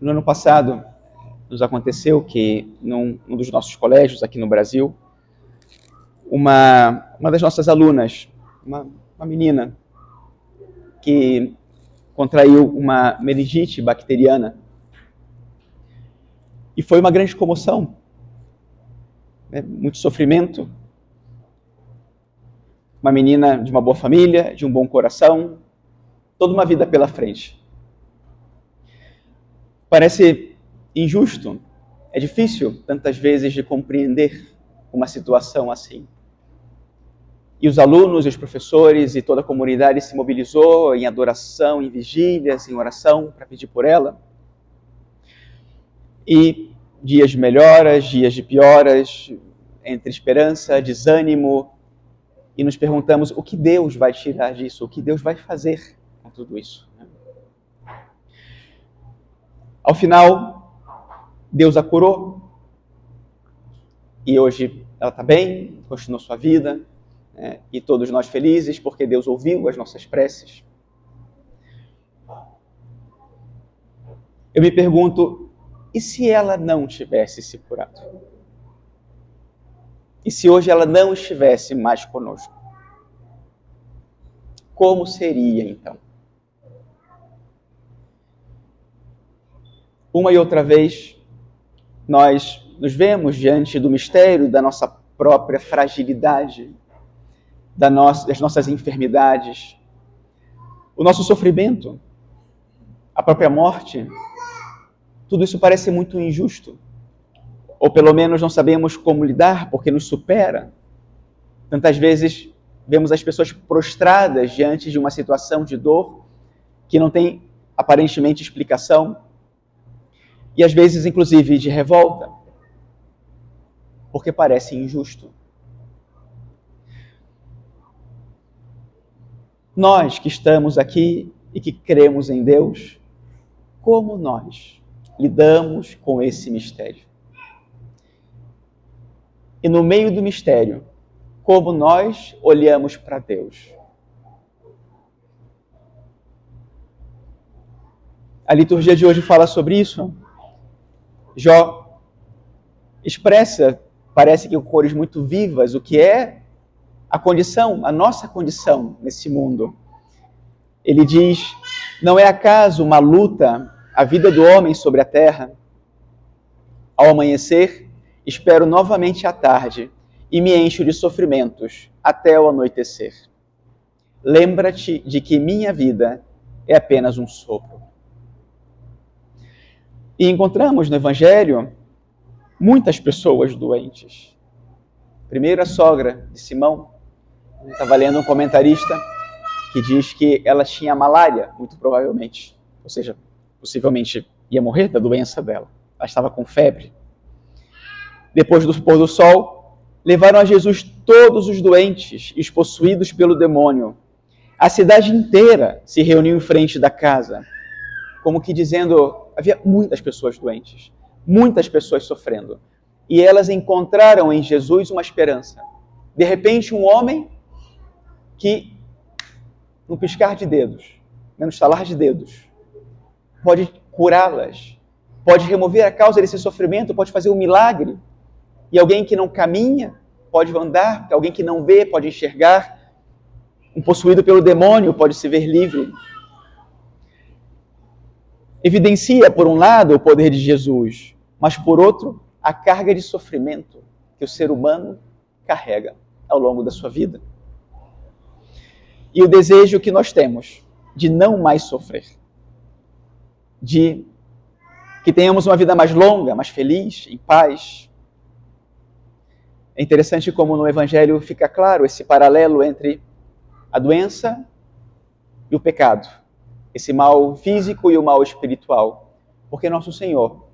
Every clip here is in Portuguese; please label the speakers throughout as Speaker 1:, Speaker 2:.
Speaker 1: No ano passado, nos aconteceu que, num, num dos nossos colégios aqui no Brasil, uma, uma das nossas alunas, uma, uma menina, que contraiu uma meningite bacteriana. E foi uma grande comoção, né? muito sofrimento. Uma menina de uma boa família, de um bom coração, toda uma vida pela frente. Parece injusto, é difícil tantas vezes de compreender uma situação assim. E os alunos, os professores e toda a comunidade se mobilizou em adoração, em vigílias, em oração para pedir por ela. E dias de melhoras, dias de pioras, entre esperança, desânimo, e nos perguntamos o que Deus vai tirar disso, o que Deus vai fazer com tudo isso. Ao final, Deus a curou. E hoje ela está bem, continua sua vida. Né? E todos nós felizes porque Deus ouviu as nossas preces. Eu me pergunto, e se ela não tivesse se curado? E se hoje ela não estivesse mais conosco? Como seria então? Uma e outra vez, nós nos vemos diante do mistério da nossa própria fragilidade, das nossas enfermidades, o nosso sofrimento, a própria morte. Tudo isso parece muito injusto, ou pelo menos não sabemos como lidar porque nos supera. Tantas vezes vemos as pessoas prostradas diante de uma situação de dor que não tem aparentemente explicação e às vezes, inclusive, de revolta, porque parece injusto. Nós que estamos aqui e que cremos em Deus, como nós lidamos com esse mistério? E no meio do mistério, como nós olhamos para Deus? A liturgia de hoje fala sobre isso. Jó expressa, parece que com cores muito vivas, o que é a condição, a nossa condição nesse mundo. Ele diz: Não é acaso uma luta a vida do homem sobre a terra? Ao amanhecer, espero novamente a tarde e me encho de sofrimentos até o anoitecer. Lembra-te de que minha vida é apenas um sopro. E encontramos no Evangelho muitas pessoas doentes. Primeiro, a sogra de Simão. Estava lendo um comentarista que diz que ela tinha malária, muito provavelmente. Ou seja, possivelmente ia morrer da doença dela. Ela estava com febre. Depois do pôr do sol, levaram a Jesus todos os doentes e os possuídos pelo demônio. A cidade inteira se reuniu em frente da casa, como que dizendo: havia muitas pessoas doentes, muitas pessoas sofrendo. E elas encontraram em Jesus uma esperança. De repente, um homem que, no piscar de dedos, né, no estalar de dedos, pode curá-las, pode remover a causa desse sofrimento, pode fazer um milagre. E alguém que não caminha pode andar, alguém que não vê pode enxergar, um possuído pelo demônio pode se ver livre evidencia, por um lado, o poder de Jesus, mas, por outro, a carga de sofrimento que o ser humano carrega ao longo da sua vida. E o desejo que nós temos de não mais sofrer, de que tenhamos uma vida mais longa, mais feliz, em paz. É interessante como no Evangelho fica claro esse paralelo entre a doença e o pecado esse mal físico e o mal espiritual. Porque nosso Senhor,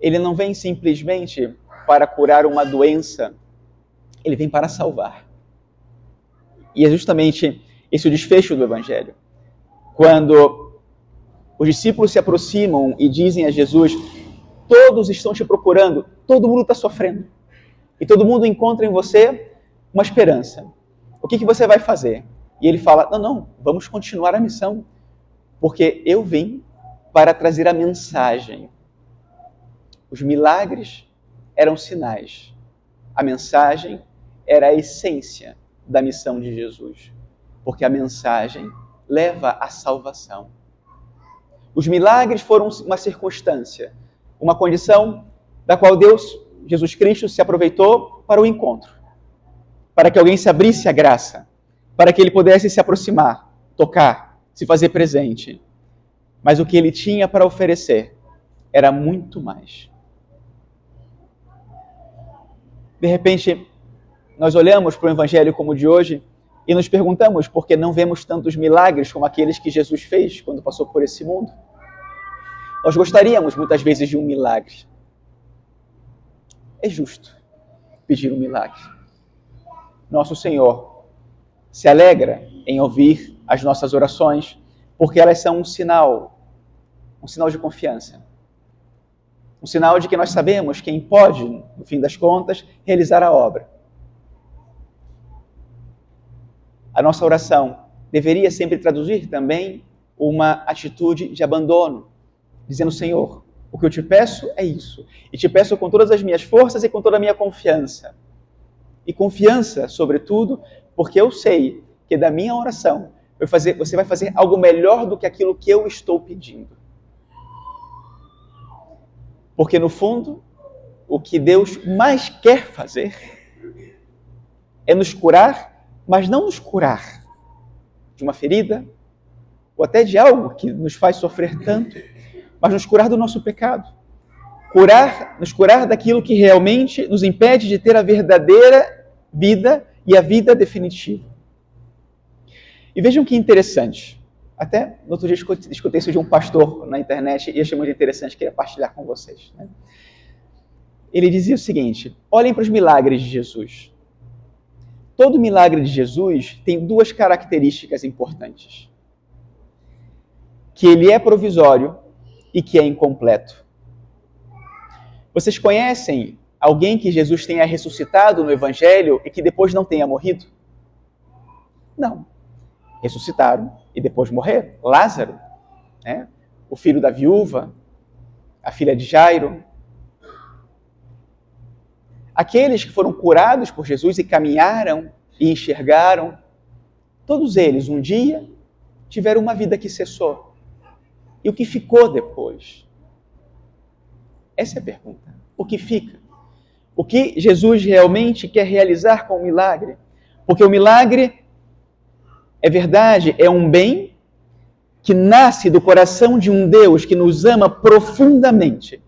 Speaker 1: ele não vem simplesmente para curar uma doença, ele vem para salvar. E é justamente esse o desfecho do Evangelho. Quando os discípulos se aproximam e dizem a Jesus: Todos estão te procurando, todo mundo está sofrendo. E todo mundo encontra em você uma esperança. O que, que você vai fazer? E ele fala: Não, não, vamos continuar a missão porque eu vim para trazer a mensagem Os milagres eram sinais. A mensagem era a essência da missão de Jesus, porque a mensagem leva à salvação. Os milagres foram uma circunstância, uma condição da qual Deus, Jesus Cristo, se aproveitou para o encontro, para que alguém se abrisse à graça, para que ele pudesse se aproximar, tocar, se fazer presente. Mas o que ele tinha para oferecer era muito mais. De repente, nós olhamos para o evangelho como o de hoje e nos perguntamos por que não vemos tantos milagres como aqueles que Jesus fez quando passou por esse mundo. Nós gostaríamos muitas vezes de um milagre. É justo pedir um milagre. Nosso Senhor se alegra em ouvir as nossas orações, porque elas são um sinal, um sinal de confiança. Um sinal de que nós sabemos quem pode, no fim das contas, realizar a obra. A nossa oração deveria sempre traduzir também uma atitude de abandono, dizendo: Senhor, o que eu te peço é isso. E te peço com todas as minhas forças e com toda a minha confiança. E confiança, sobretudo, porque eu sei que da minha oração você vai fazer algo melhor do que aquilo que eu estou pedindo. Porque, no fundo, o que Deus mais quer fazer é nos curar, mas não nos curar de uma ferida ou até de algo que nos faz sofrer tanto mas nos curar do nosso pecado. Curar, nos curar daquilo que realmente nos impede de ter a verdadeira vida e a vida definitiva. E vejam que interessante. Até no outro dia escutei isso de um pastor na internet e achei muito interessante, queria partilhar com vocês. Né? Ele dizia o seguinte: olhem para os milagres de Jesus. Todo milagre de Jesus tem duas características importantes: que ele é provisório e que é incompleto. Vocês conhecem alguém que Jesus tenha ressuscitado no Evangelho e que depois não tenha morrido? Não. Ressuscitaram e depois morreram. Lázaro, né? o filho da viúva, a filha de Jairo. Aqueles que foram curados por Jesus e caminharam e enxergaram, todos eles um dia tiveram uma vida que cessou. E o que ficou depois? Essa é a pergunta. O que fica? O que Jesus realmente quer realizar com o milagre? Porque o milagre é verdade, é um bem que nasce do coração de um Deus que nos ama profundamente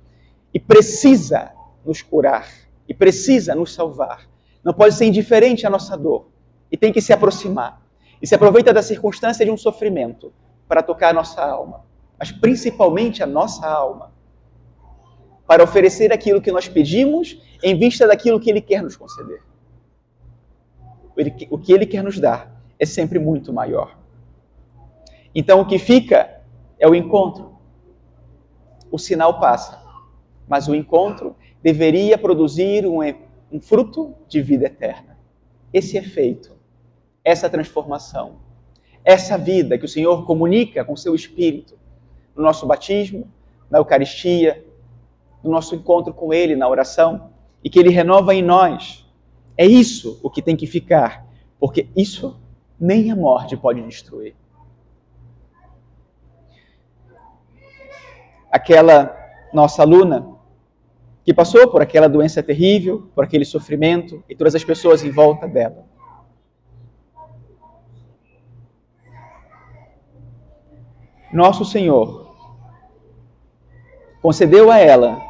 Speaker 1: e precisa nos curar e precisa nos salvar. Não pode ser indiferente à nossa dor e tem que se aproximar. E se aproveita da circunstância de um sofrimento para tocar a nossa alma mas principalmente a nossa alma, para oferecer aquilo que nós pedimos em vista daquilo que Ele quer nos conceder. O que Ele quer nos dar é sempre muito maior. Então o que fica é o encontro. O sinal passa, mas o encontro deveria produzir um, um fruto de vida eterna. Esse efeito, essa transformação, essa vida que o Senhor comunica com seu Espírito, no nosso batismo, na Eucaristia, no nosso encontro com Ele, na oração, e que Ele renova em nós. É isso o que tem que ficar, porque isso nem a morte pode destruir. Aquela nossa aluna que passou por aquela doença terrível, por aquele sofrimento e todas as pessoas em volta dela. Nosso Senhor concedeu a ela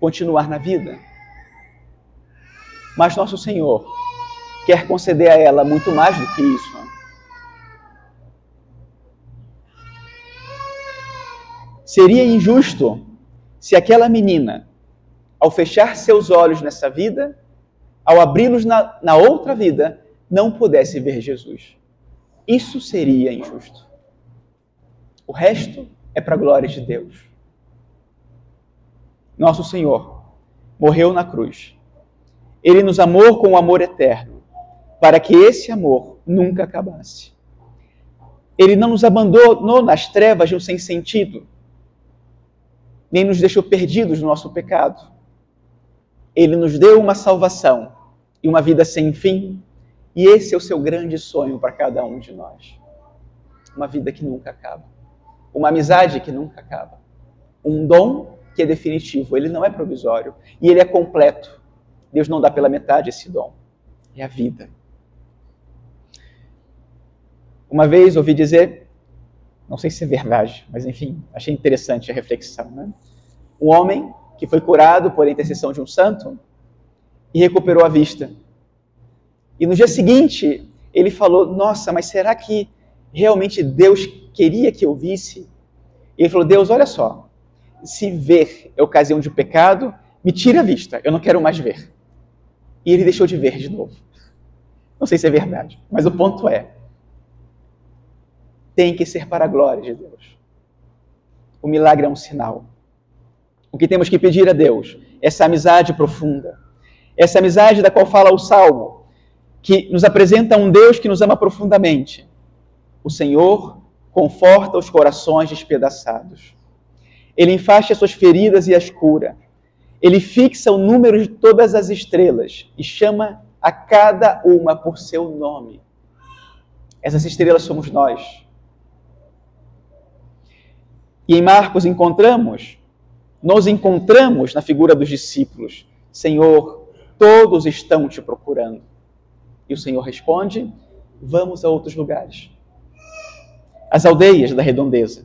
Speaker 1: continuar na vida. Mas nosso Senhor quer conceder a ela muito mais do que isso. Seria injusto se aquela menina, ao fechar seus olhos nessa vida, ao abri-los na, na outra vida, não pudesse ver Jesus. Isso seria injusto. O resto é para a glória de Deus nosso Senhor, morreu na cruz. Ele nos amou com um amor eterno, para que esse amor nunca acabasse. Ele não nos abandonou nas trevas de um sem sentido, nem nos deixou perdidos no nosso pecado. Ele nos deu uma salvação e uma vida sem fim, e esse é o seu grande sonho para cada um de nós. Uma vida que nunca acaba, uma amizade que nunca acaba, um dom que é definitivo, ele não é provisório e ele é completo. Deus não dá pela metade esse dom, é a vida. Uma vez ouvi dizer, não sei se é verdade, mas enfim, achei interessante a reflexão. Né? Um homem que foi curado por intercessão de um santo e recuperou a vista. E no dia seguinte, ele falou: Nossa, mas será que realmente Deus queria que eu visse? E ele falou: Deus, olha só, se ver é ocasião de pecado, me tira a vista, eu não quero mais ver. E ele deixou de ver de novo. Não sei se é verdade, mas o ponto é: tem que ser para a glória de Deus. O milagre é um sinal. O que temos que pedir a Deus, essa amizade profunda, essa amizade da qual fala o Salmo, que nos apresenta um Deus que nos ama profundamente. O Senhor conforta os corações despedaçados. Ele enfaixa as suas feridas e as cura. Ele fixa o número de todas as estrelas e chama a cada uma por seu nome. Essas estrelas somos nós. E em Marcos encontramos, nos encontramos na figura dos discípulos: Senhor, todos estão te procurando. E o Senhor responde: Vamos a outros lugares. As aldeias da redondeza.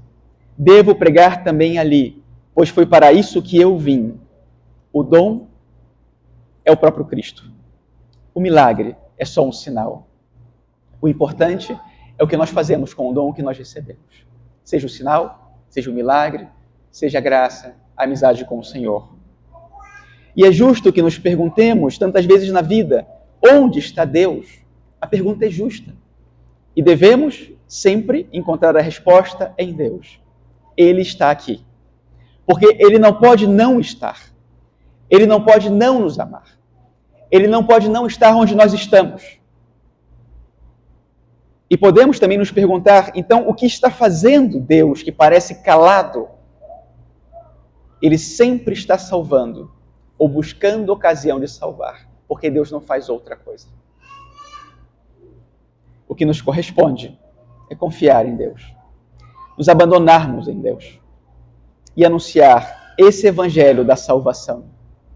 Speaker 1: Devo pregar também ali, pois foi para isso que eu vim. O dom é o próprio Cristo. O milagre é só um sinal. O importante é o que nós fazemos com o dom que nós recebemos. Seja o sinal, seja o milagre, seja a graça, a amizade com o Senhor. E é justo que nos perguntemos tantas vezes na vida: onde está Deus? A pergunta é justa. E devemos sempre encontrar a resposta em Deus. Ele está aqui. Porque ele não pode não estar. Ele não pode não nos amar. Ele não pode não estar onde nós estamos. E podemos também nos perguntar, então, o que está fazendo Deus que parece calado? Ele sempre está salvando ou buscando ocasião de salvar, porque Deus não faz outra coisa. O que nos corresponde é confiar em Deus, nos abandonarmos em Deus e anunciar esse evangelho da salvação,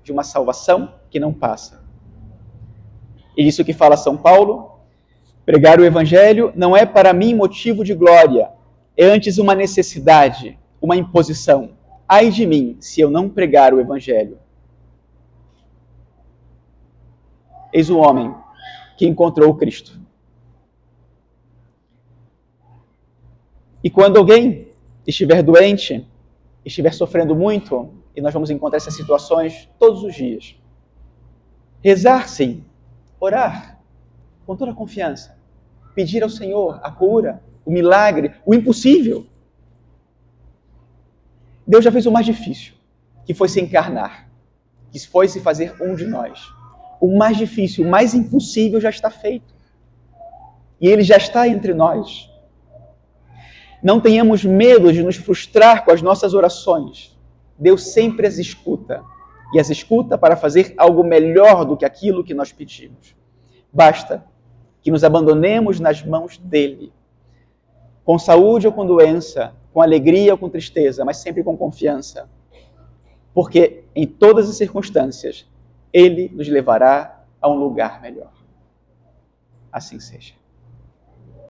Speaker 1: de uma salvação que não passa. E isso que fala São Paulo, Pregar o Evangelho não é para mim motivo de glória, é antes uma necessidade, uma imposição. Ai de mim se eu não pregar o Evangelho. Eis o homem que encontrou o Cristo. E quando alguém estiver doente, estiver sofrendo muito, e nós vamos encontrar essas situações todos os dias, rezar sim, orar, com toda confiança. Pedir ao Senhor a cura, o milagre, o impossível. Deus já fez o mais difícil, que foi se encarnar, que foi se fazer um de nós. O mais difícil, o mais impossível já está feito. E ele já está entre nós. Não tenhamos medo de nos frustrar com as nossas orações. Deus sempre as escuta. E as escuta para fazer algo melhor do que aquilo que nós pedimos. Basta que nos abandonemos nas mãos dele, com saúde ou com doença, com alegria ou com tristeza, mas sempre com confiança. Porque em todas as circunstâncias, ele nos levará a um lugar melhor. Assim seja.